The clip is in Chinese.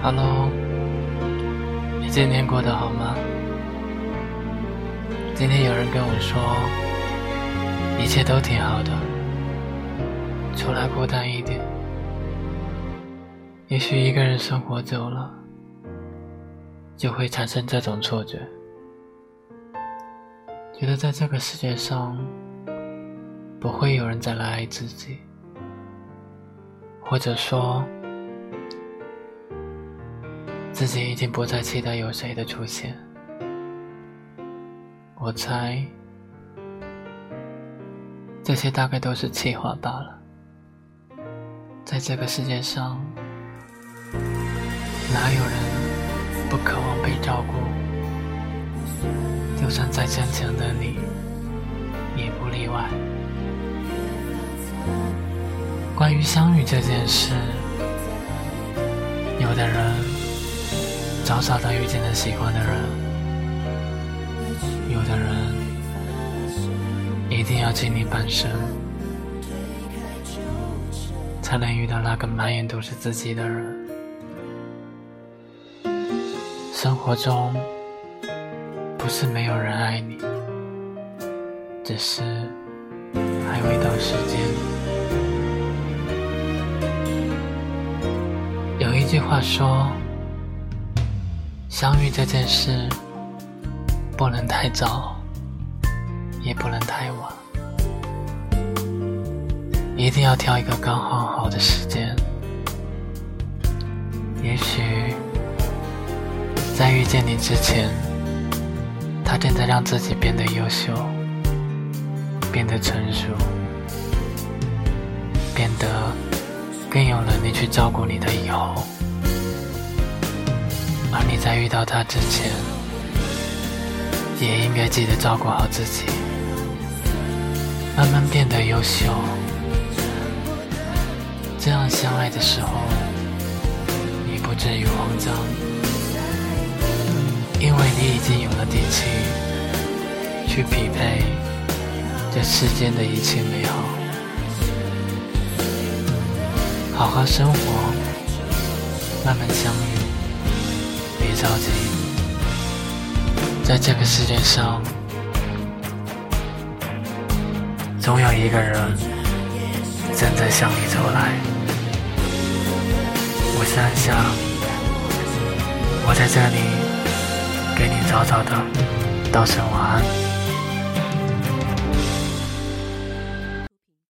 Hello，你今天过得好吗？今天有人跟我说，一切都挺好的，除了孤单一点。也许一个人生活久了，就会产生这种错觉，觉得在这个世界上不会有人再来爱自己，或者说。自己已经不再期待有谁的出现，我猜这些大概都是气话罢了。在这个世界上，哪有人不渴望被照顾？就算再坚强的你，也不例外。关于相遇这件事，有的人。早早的遇见了喜欢的人，有的人一定要经历半生，才能遇到那个满眼都是自己的人。生活中不是没有人爱你，只是还未到时间。有一句话说。相遇这件事，不能太早，也不能太晚，一定要挑一个刚好好的时间。也许在遇见你之前，他正在让自己变得优秀，变得成熟，变得更有能力去照顾你的以后。而你在遇到他之前，也应该记得照顾好自己，慢慢变得优秀。这样相爱的时候，你不至于慌张，因为你已经有了底气去匹配这世间的一切美好。好好生活，慢慢相遇。别着急，在这个世界上，总有一个人正在向你走来。我是安夏，我在这里给你早早的道声晚安。